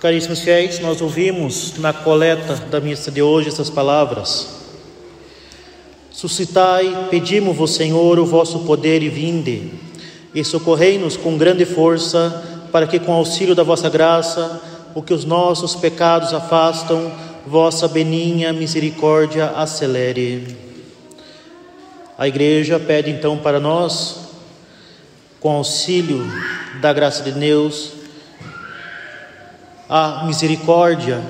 Caríssimos fiéis, nós ouvimos na coleta da missa de hoje essas palavras. Suscitai, pedimos-vos, Senhor, o vosso poder e vinde, e socorrei-nos com grande força, para que com auxílio da vossa graça, o que os nossos pecados afastam, vossa beninha misericórdia acelere. A igreja pede então para nós, com auxílio da graça de Deus, a misericórdia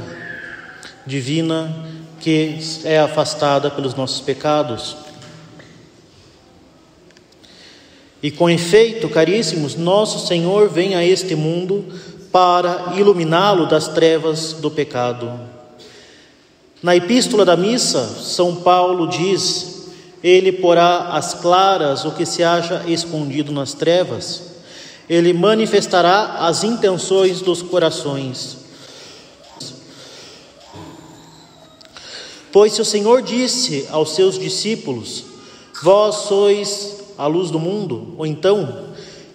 divina que é afastada pelos nossos pecados. E com efeito, caríssimos, nosso Senhor vem a este mundo para iluminá-lo das trevas do pecado. Na epístola da missa, São Paulo diz: Ele porá às claras o que se acha escondido nas trevas ele manifestará as intenções dos corações. Pois se o Senhor disse aos seus discípulos: Vós sois a luz do mundo, ou então,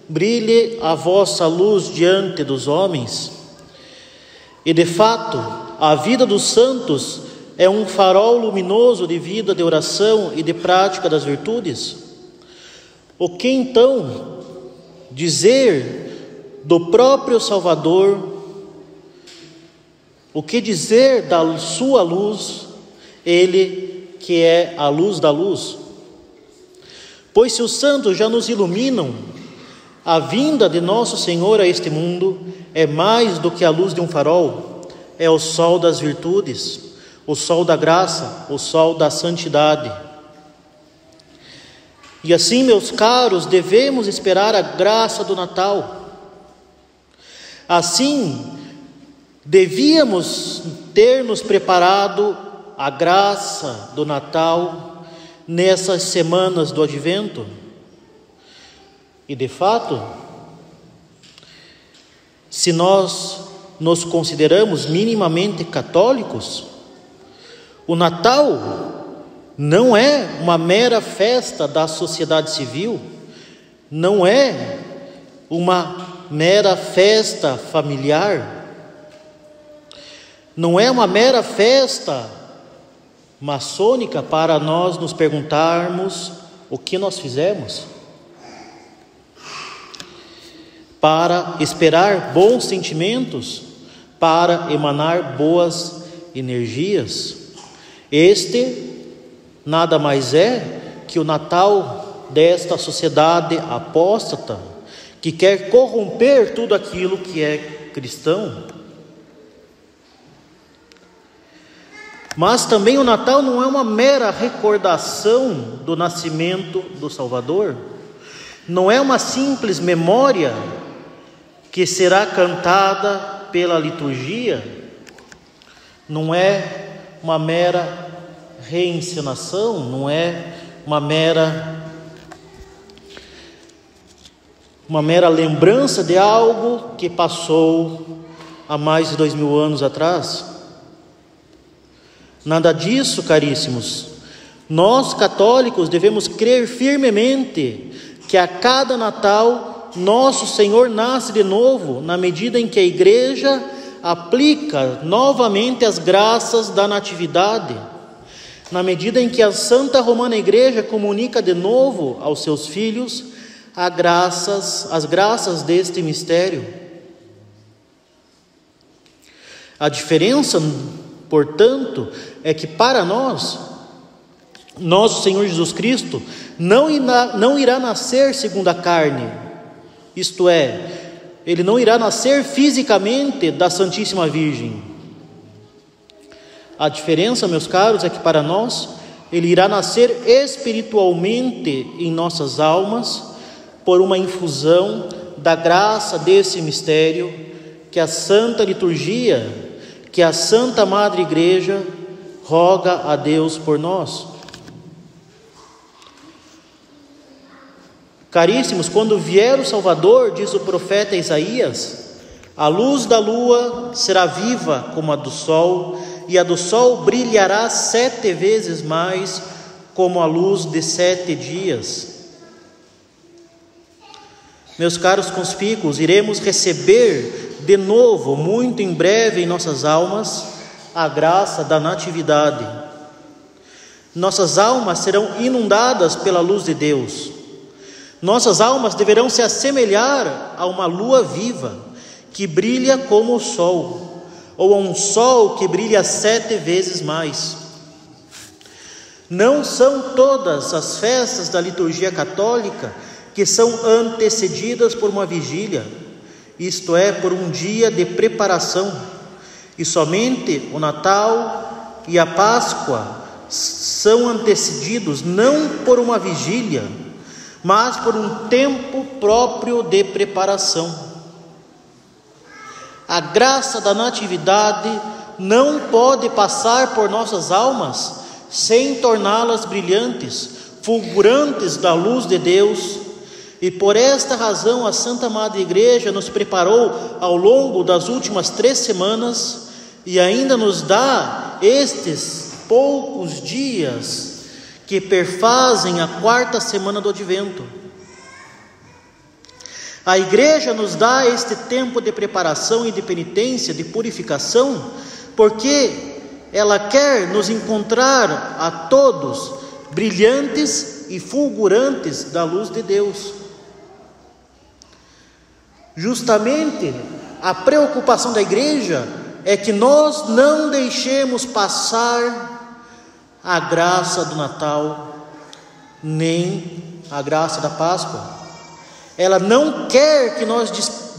brilhe a vossa luz diante dos homens. E de fato, a vida dos santos é um farol luminoso de vida, de oração e de prática das virtudes. O que então dizer do próprio Salvador, o que dizer da sua luz, ele que é a luz da luz. Pois se os santos já nos iluminam, a vinda de nosso Senhor a este mundo é mais do que a luz de um farol, é o sol das virtudes, o sol da graça, o sol da santidade. E assim, meus caros, devemos esperar a graça do Natal. Assim, devíamos ter nos preparado a graça do Natal nessas semanas do advento. E de fato, se nós nos consideramos minimamente católicos, o Natal não é uma mera festa da sociedade civil, não é uma mera festa familiar, não é uma mera festa maçônica para nós nos perguntarmos o que nós fizemos, para esperar bons sentimentos, para emanar boas energias. Este nada mais é que o Natal desta sociedade apóstata que quer corromper tudo aquilo que é cristão. Mas também o Natal não é uma mera recordação do nascimento do Salvador, não é uma simples memória que será cantada pela liturgia, não é uma mera reencenação, não é uma mera uma mera lembrança de algo que passou há mais de dois mil anos atrás. Nada disso, caríssimos. Nós católicos devemos crer firmemente que a cada Natal nosso Senhor nasce de novo, na medida em que a Igreja aplica novamente as graças da Natividade na medida em que a Santa Romana Igreja comunica de novo aos seus filhos as graças, as graças deste mistério. A diferença, portanto, é que para nós, nosso Senhor Jesus Cristo não irá, não irá nascer segundo a carne, isto é, ele não irá nascer fisicamente da Santíssima Virgem a diferença, meus caros, é que para nós ele irá nascer espiritualmente em nossas almas por uma infusão da graça desse mistério que a Santa Liturgia, que a Santa Madre Igreja roga a Deus por nós. Caríssimos, quando vier o Salvador, diz o profeta Isaías, a luz da lua será viva como a do sol e a do sol brilhará sete vezes mais, como a luz de sete dias. Meus caros conspícuos, iremos receber de novo, muito em breve, em nossas almas, a graça da natividade. Nossas almas serão inundadas pela luz de Deus. Nossas almas deverão se assemelhar a uma lua viva que brilha como o sol, ou a um sol que brilha sete vezes mais. Não são todas as festas da liturgia católica que são antecedidas por uma vigília, isto é, por um dia de preparação, e somente o Natal e a Páscoa são antecedidos não por uma vigília, mas por um tempo próprio de preparação. A graça da Natividade não pode passar por nossas almas sem torná-las brilhantes, fulgurantes da luz de Deus e por esta razão a Santa Madre Igreja nos preparou ao longo das últimas três semanas e ainda nos dá estes poucos dias que perfazem a quarta semana do Advento. A Igreja nos dá este tempo de preparação e de penitência, de purificação, porque ela quer nos encontrar a todos brilhantes e fulgurantes da luz de Deus. Justamente a preocupação da igreja é que nós não deixemos passar a graça do Natal, nem a graça da Páscoa. Ela não quer que nós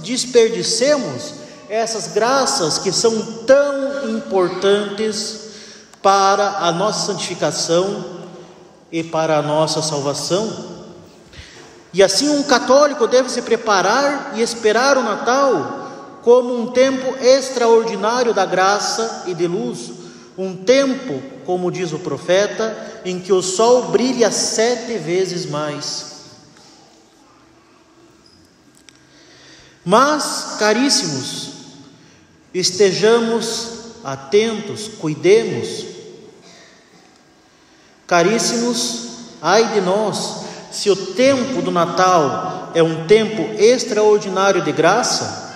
desperdicemos essas graças que são tão importantes para a nossa santificação e para a nossa salvação. E assim um católico deve se preparar e esperar o Natal como um tempo extraordinário da graça e de luz, um tempo, como diz o profeta, em que o sol brilha sete vezes mais. Mas, caríssimos, estejamos atentos, cuidemos. Caríssimos, ai de nós, se o tempo do Natal é um tempo extraordinário de graça,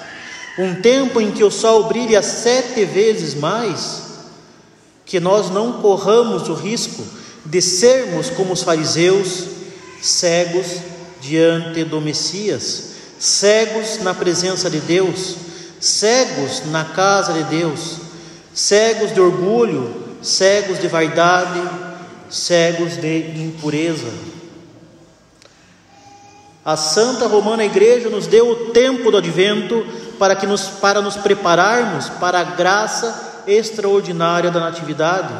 um tempo em que o sol brilha sete vezes mais, que nós não corramos o risco de sermos como os fariseus, cegos diante do Messias, cegos na presença de Deus, cegos na casa de Deus, cegos de orgulho, cegos de vaidade, cegos de impureza. A Santa Romana Igreja nos deu o tempo do advento para, que nos, para nos prepararmos para a graça extraordinária da Natividade.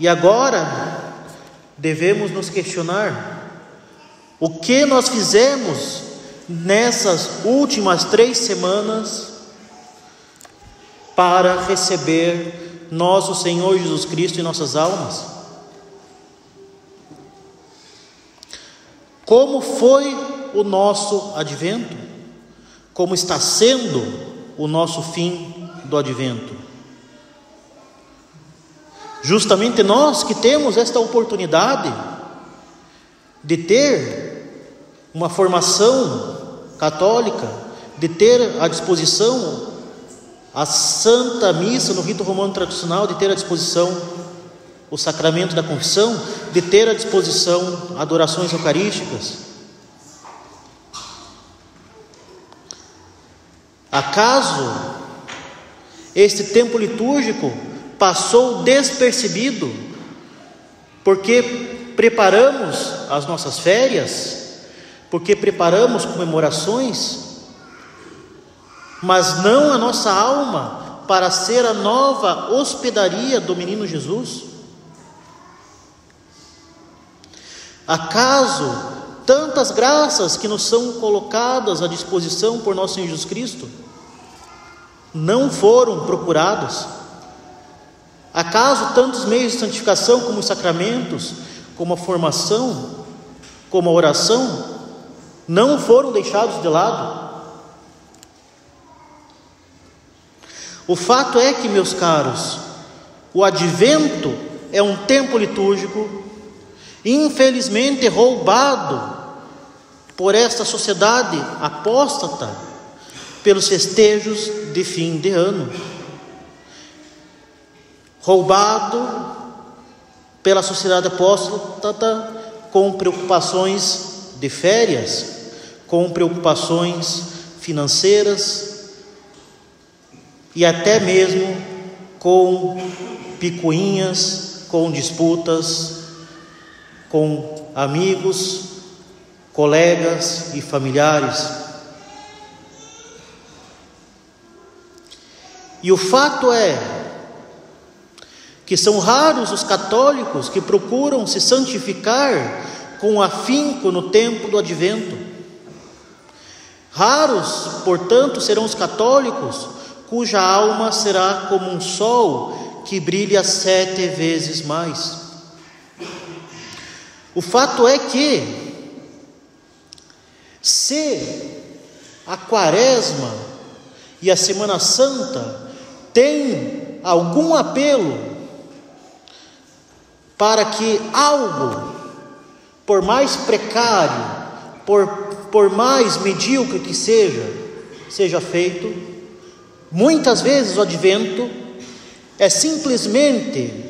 E agora devemos nos questionar: o que nós fizemos nessas últimas três semanas para receber nosso Senhor Jesus Cristo em nossas almas? Como foi o nosso advento? Como está sendo o nosso fim do advento? Justamente nós que temos esta oportunidade de ter uma formação católica, de ter à disposição a Santa Missa no rito romano tradicional, de ter à disposição o sacramento da confissão, de ter à disposição adorações eucarísticas. Acaso este tempo litúrgico passou despercebido, porque preparamos as nossas férias, porque preparamos comemorações, mas não a nossa alma para ser a nova hospedaria do menino Jesus? Acaso tantas graças que nos são colocadas à disposição por nosso Senhor Jesus Cristo não foram procuradas? Acaso tantos meios de santificação, como os sacramentos, como a formação, como a oração, não foram deixados de lado? O fato é que, meus caros, o advento é um tempo litúrgico infelizmente roubado por esta sociedade apóstata, pelos festejos de fim de ano, roubado pela sociedade apóstata com preocupações de férias, com preocupações financeiras e até mesmo com picuinhas, com disputas com amigos, colegas e familiares. E o fato é que são raros os católicos que procuram se santificar com afinco no tempo do advento. Raros, portanto, serão os católicos cuja alma será como um sol que brilha sete vezes mais. O fato é que, se a Quaresma e a Semana Santa têm algum apelo para que algo, por mais precário, por, por mais medíocre que seja, seja feito, muitas vezes o advento é simplesmente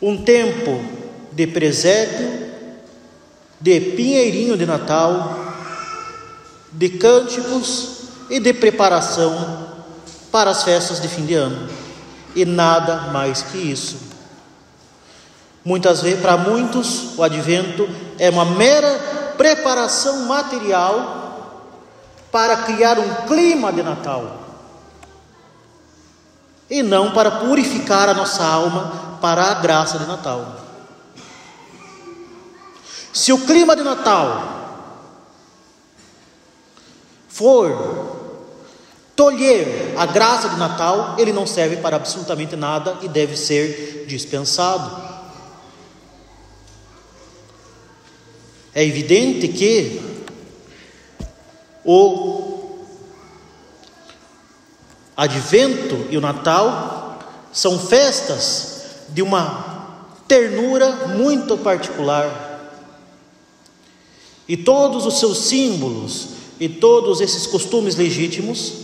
um tempo de presépio, de pinheirinho de Natal, de cânticos e de preparação para as festas de fim de ano. E nada mais que isso. Muitas vezes, para muitos, o advento é uma mera preparação material para criar um clima de Natal e não para purificar a nossa alma para a graça de Natal. Se o clima de Natal for tolher a graça de Natal, ele não serve para absolutamente nada e deve ser dispensado. É evidente que o Advento e o Natal são festas de uma ternura muito particular. E todos os seus símbolos e todos esses costumes legítimos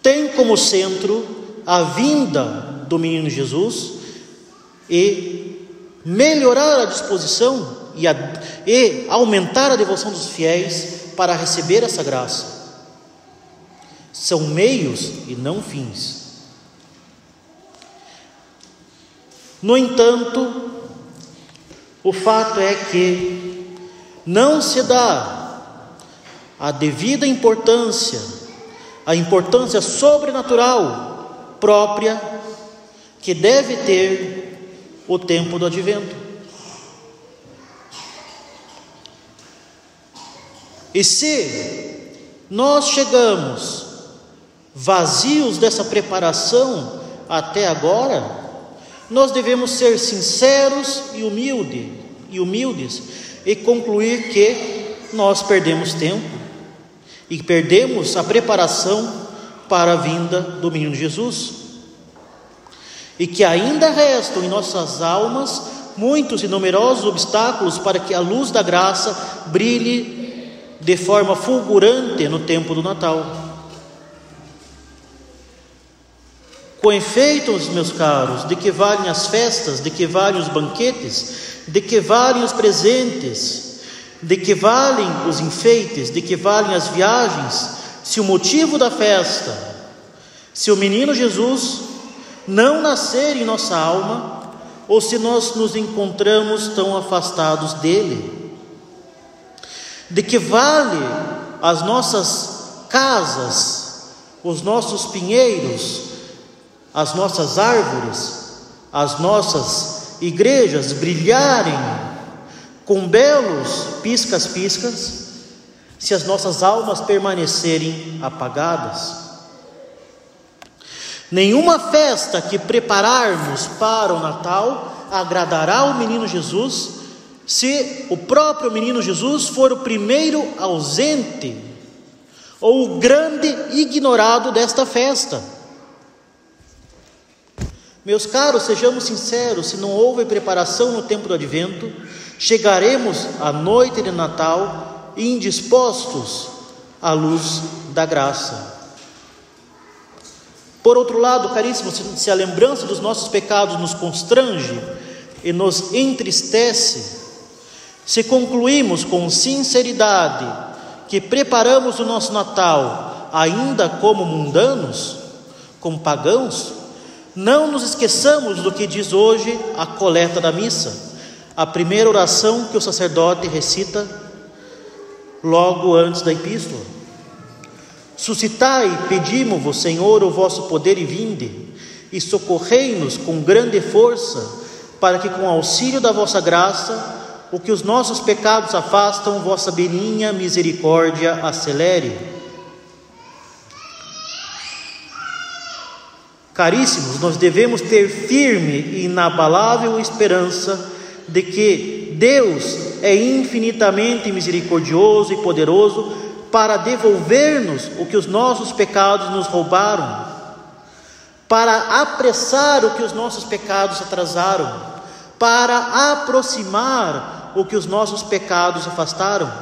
têm como centro a vinda do menino Jesus e melhorar a disposição e, a, e aumentar a devoção dos fiéis para receber essa graça. São meios e não fins. No entanto, o fato é que não se dá a devida importância, a importância sobrenatural própria que deve ter o tempo do advento. E se nós chegamos vazios dessa preparação até agora, nós devemos ser sinceros e humildes, e humildes e concluir que nós perdemos tempo e perdemos a preparação para a vinda do menino Jesus. E que ainda restam em nossas almas muitos e numerosos obstáculos para que a luz da graça brilhe de forma fulgurante no tempo do Natal. Com efeito, meus caros, de que valem as festas, de que valem os banquetes, de que valem os presentes, de que valem os enfeites, de que valem as viagens, se o motivo da festa, se o menino Jesus não nascer em nossa alma, ou se nós nos encontramos tão afastados dele? De que vale as nossas casas, os nossos pinheiros, as nossas árvores, as nossas igrejas brilharem com belos piscas-piscas, se as nossas almas permanecerem apagadas. Nenhuma festa que prepararmos para o Natal agradará o menino Jesus, se o próprio menino Jesus for o primeiro ausente ou o grande ignorado desta festa. Meus caros, sejamos sinceros: se não houve preparação no tempo do advento, chegaremos à noite de Natal indispostos à luz da graça. Por outro lado, caríssimos, se a lembrança dos nossos pecados nos constrange e nos entristece, se concluímos com sinceridade que preparamos o nosso Natal ainda como mundanos, como pagãos, não nos esqueçamos do que diz hoje a coleta da missa, a primeira oração que o sacerdote recita logo antes da epístola. Suscitai, pedimos-vos, Senhor, o vosso poder e vinde, e socorrei-nos com grande força, para que com auxílio da vossa graça, o que os nossos pecados afastam, vossa benigna misericórdia acelere. Caríssimos, nós devemos ter firme e inabalável esperança de que Deus é infinitamente misericordioso e poderoso para devolver-nos o que os nossos pecados nos roubaram, para apressar o que os nossos pecados atrasaram, para aproximar o que os nossos pecados afastaram,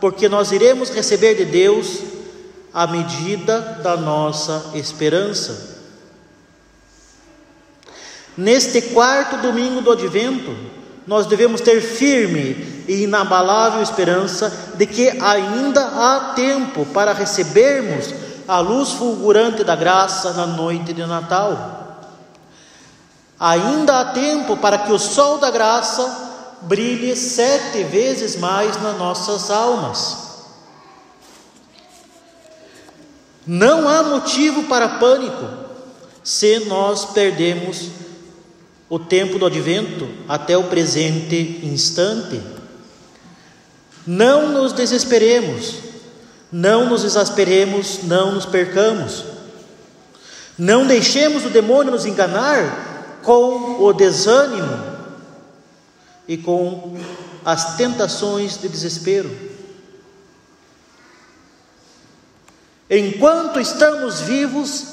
porque nós iremos receber de Deus a medida da nossa esperança. Neste quarto domingo do advento, nós devemos ter firme e inabalável esperança de que ainda há tempo para recebermos a luz fulgurante da graça na noite de Natal. Ainda há tempo para que o sol da graça brilhe sete vezes mais nas nossas almas. Não há motivo para pânico se nós perdemos o tempo do advento até o presente instante. Não nos desesperemos, não nos exasperemos, não nos percamos. Não deixemos o demônio nos enganar com o desânimo e com as tentações de desespero. Enquanto estamos vivos,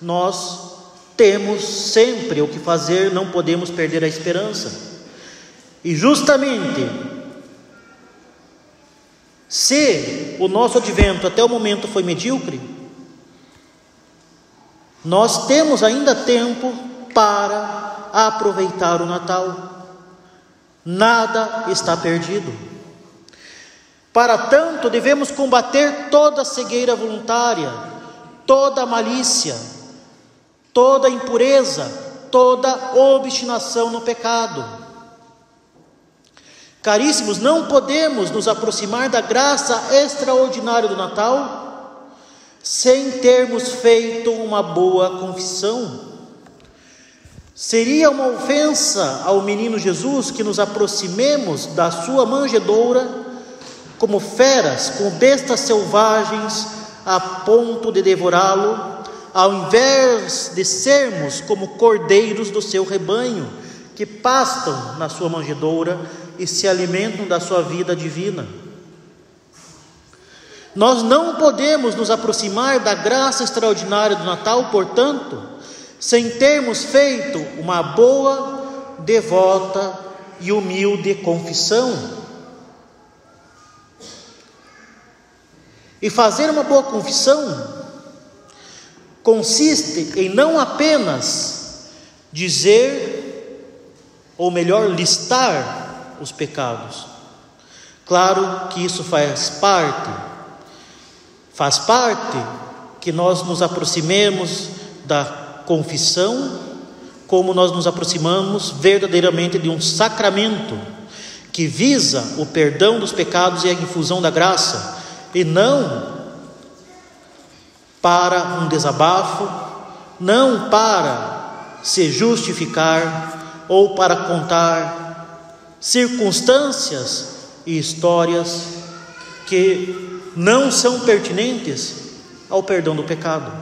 nós temos sempre o que fazer, não podemos perder a esperança. E justamente, se o nosso advento até o momento foi medíocre, nós temos ainda tempo para aproveitar o Natal. Nada está perdido. Para tanto, devemos combater toda cegueira voluntária, toda malícia, toda impureza, toda obstinação no pecado. Caríssimos, não podemos nos aproximar da graça extraordinária do Natal sem termos feito uma boa confissão. Seria uma ofensa ao menino Jesus que nos aproximemos da sua manjedoura como feras, com bestas selvagens, a ponto de devorá-lo ao invés de sermos como cordeiros do seu rebanho, que pastam na sua manjedoura e se alimentam da sua vida divina. Nós não podemos nos aproximar da graça extraordinária do Natal, portanto, sem termos feito uma boa, devota e humilde confissão. E fazer uma boa confissão consiste em não apenas dizer, ou melhor, listar os pecados. Claro que isso faz parte, faz parte que nós nos aproximemos da confissão, como nós nos aproximamos verdadeiramente de um sacramento que visa o perdão dos pecados e a infusão da graça, e não para um desabafo, não para se justificar ou para contar circunstâncias e histórias que não são pertinentes ao perdão do pecado.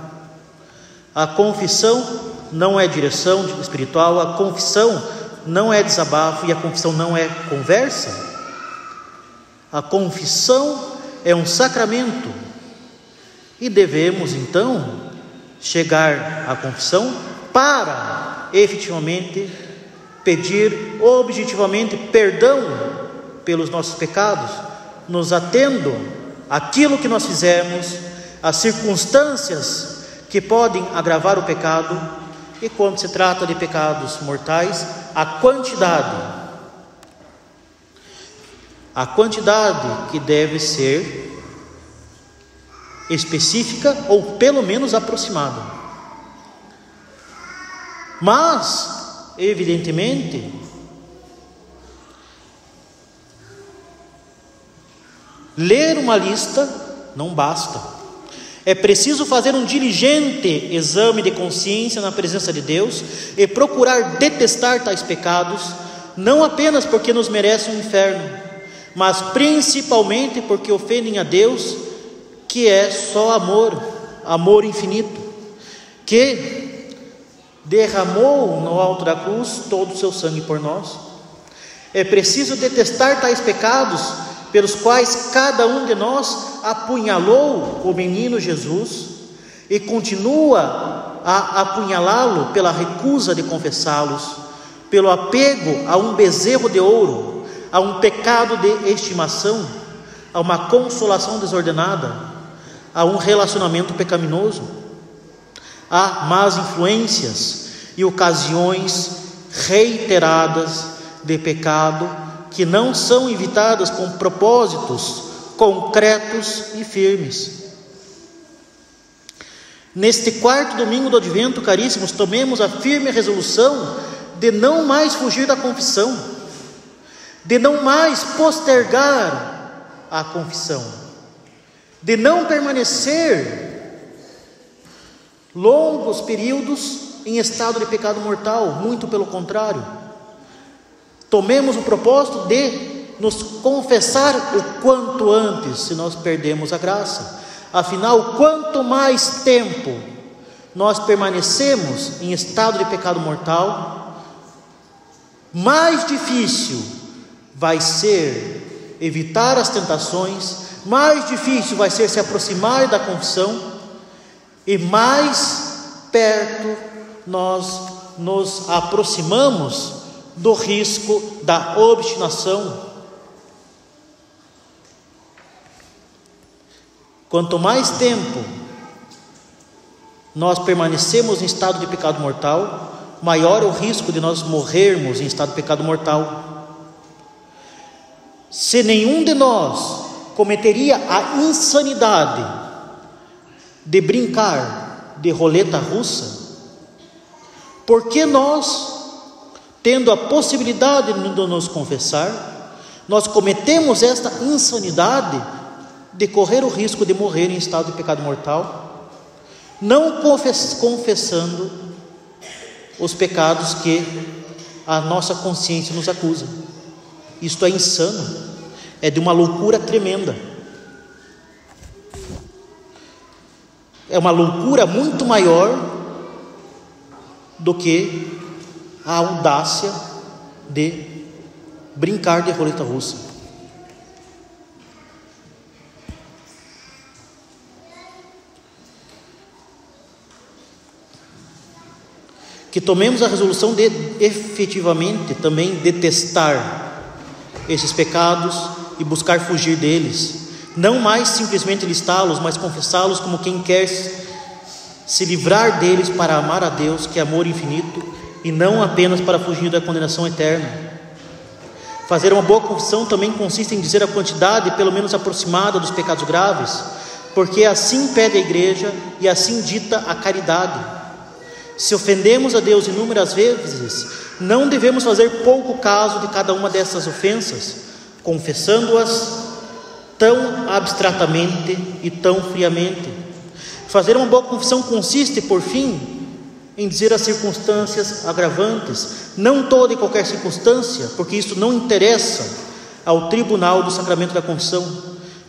A confissão não é direção espiritual, a confissão não é desabafo e a confissão não é conversa. A confissão é um sacramento e devemos então chegar à confissão para efetivamente pedir objetivamente perdão pelos nossos pecados, nos atendo aquilo que nós fizemos, as circunstâncias que podem agravar o pecado, e quando se trata de pecados mortais, a quantidade. A quantidade que deve ser específica ou pelo menos aproximada. Mas, evidentemente, ler uma lista não basta. É preciso fazer um diligente exame de consciência na presença de Deus e procurar detestar tais pecados, não apenas porque nos merecem o um inferno, mas principalmente porque ofendem a Deus que é só amor, amor infinito, que derramou no alto da cruz todo o seu sangue por nós. É preciso detestar tais pecados pelos quais cada um de nós apunhalou o menino Jesus e continua a apunhalá-lo pela recusa de confessá-los, pelo apego a um bezerro de ouro, a um pecado de estimação, a uma consolação desordenada, a um relacionamento pecaminoso, a más influências e ocasiões reiteradas de pecado que não são evitadas com propósitos concretos e firmes. Neste quarto domingo do Advento, caríssimos, tomemos a firme resolução de não mais fugir da confissão, de não mais postergar a confissão de não permanecer longos períodos em estado de pecado mortal, muito pelo contrário. Tomemos o propósito de nos confessar o quanto antes, se nós perdemos a graça. Afinal, quanto mais tempo nós permanecemos em estado de pecado mortal, mais difícil vai ser evitar as tentações, mais difícil vai ser se aproximar da confissão e mais perto nós nos aproximamos do risco da obstinação. Quanto mais tempo nós permanecemos em estado de pecado mortal, maior é o risco de nós morrermos em estado de pecado mortal. Se nenhum de nós cometeria a insanidade de brincar de roleta russa, porque nós, tendo a possibilidade de nos confessar, nós cometemos esta insanidade de correr o risco de morrer em estado de pecado mortal, não confessando os pecados que a nossa consciência nos acusa. Isto é insano é de uma loucura tremenda. É uma loucura muito maior do que a audácia de brincar de roleta russa. Que tomemos a resolução de efetivamente também detestar esses pecados e buscar fugir deles, não mais simplesmente listá-los, mas confessá-los como quem quer se livrar deles para amar a Deus, que é amor infinito, e não apenas para fugir da condenação eterna. Fazer uma boa confissão também consiste em dizer a quantidade, pelo menos aproximada, dos pecados graves, porque assim pede a igreja e assim dita a caridade. Se ofendemos a Deus inúmeras vezes, não devemos fazer pouco caso de cada uma dessas ofensas, confessando-as tão abstratamente e tão friamente. Fazer uma boa confissão consiste, por fim, em dizer as circunstâncias agravantes, não toda e qualquer circunstância, porque isso não interessa ao tribunal do sacramento da confissão,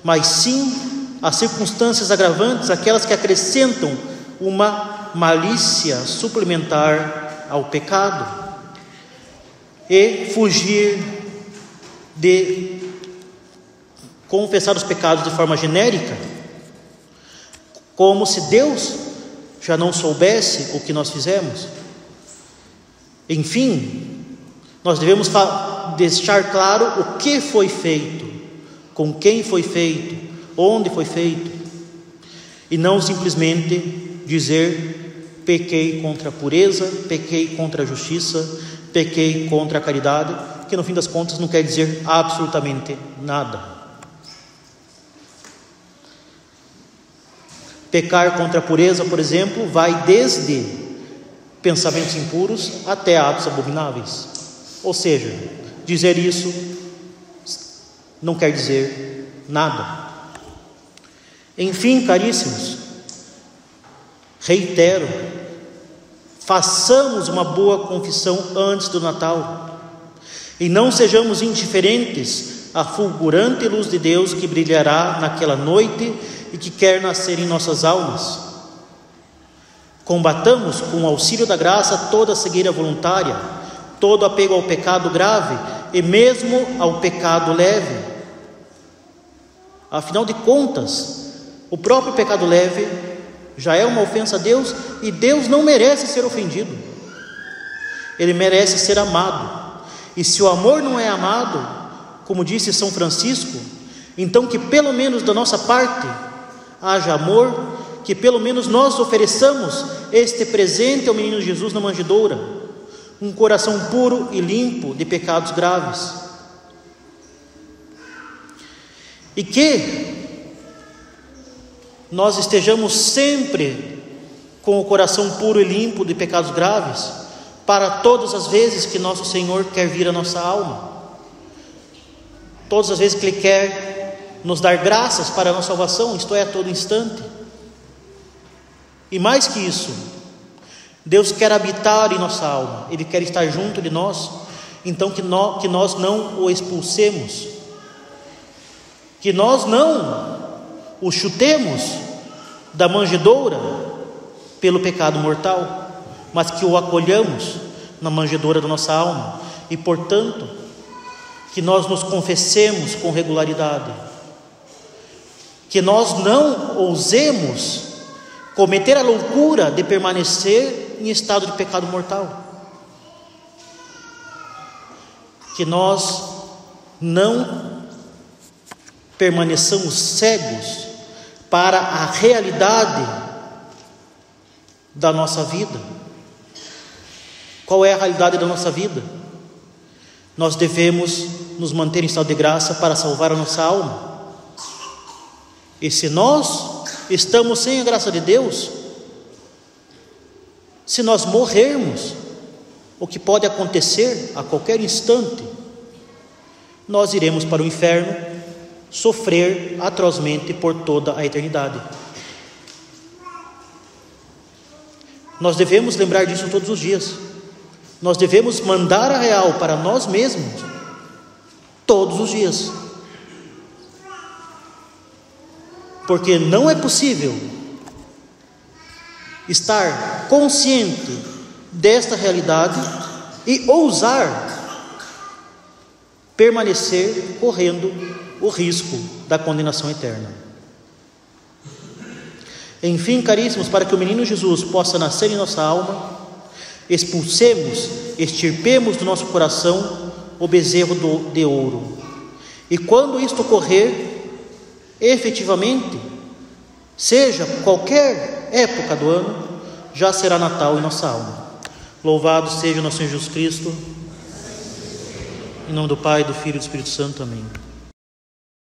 mas sim as circunstâncias agravantes, aquelas que acrescentam uma malícia suplementar ao pecado, e fugir de confessar os pecados de forma genérica, como se Deus já não soubesse o que nós fizemos. Enfim, nós devemos deixar claro o que foi feito, com quem foi feito, onde foi feito, e não simplesmente dizer pequei contra a pureza, pequei contra a justiça, pequei contra a caridade, que no fim das contas não quer dizer absolutamente nada. Pecar contra a pureza, por exemplo, vai desde pensamentos impuros até atos abomináveis. Ou seja, dizer isso não quer dizer nada. Enfim, caríssimos, reitero, façamos uma boa confissão antes do Natal e não sejamos indiferentes à fulgurante luz de Deus que brilhará naquela noite e que quer nascer em nossas almas. Combatamos com o auxílio da graça toda cegueira voluntária, todo apego ao pecado grave e mesmo ao pecado leve. Afinal de contas, o próprio pecado leve já é uma ofensa a Deus e Deus não merece ser ofendido. Ele merece ser amado. E se o amor não é amado, como disse São Francisco, então que pelo menos da nossa parte haja amor, que pelo menos nós ofereçamos este presente ao menino Jesus na manjedoura, um coração puro e limpo de pecados graves. E que nós estejamos sempre com o coração puro e limpo de pecados graves, para todas as vezes que nosso Senhor quer vir à nossa alma, todas as vezes que Ele quer nos dar graças para a nossa salvação, isto é, a todo instante. E mais que isso, Deus quer habitar em nossa alma, Ele quer estar junto de nós, então que nós, que nós não o expulsemos, que nós não o chutemos da manjedoura pelo pecado mortal, mas que o acolhamos na manjedoura da nossa alma e, portanto, que nós nos confessemos com regularidade que nós não ousemos cometer a loucura de permanecer em estado de pecado mortal. Que nós não permaneçamos cegos para a realidade da nossa vida. Qual é a realidade da nossa vida? Nós devemos nos manter em estado de graça para salvar a nossa alma. E se nós estamos sem a graça de Deus, se nós morrermos, o que pode acontecer a qualquer instante, nós iremos para o inferno sofrer atrozmente por toda a eternidade. Nós devemos lembrar disso todos os dias. Nós devemos mandar a real para nós mesmos todos os dias. Porque não é possível estar consciente desta realidade e ousar permanecer correndo o risco da condenação eterna. Enfim, caríssimos, para que o menino Jesus possa nascer em nossa alma, expulsemos, extirpemos do nosso coração o bezerro de ouro. E quando isto ocorrer, efetivamente, seja qualquer época do ano, já será Natal em nossa alma. Louvado seja o nosso Senhor Jesus Cristo. Em nome do Pai, do Filho e do Espírito Santo. Amém.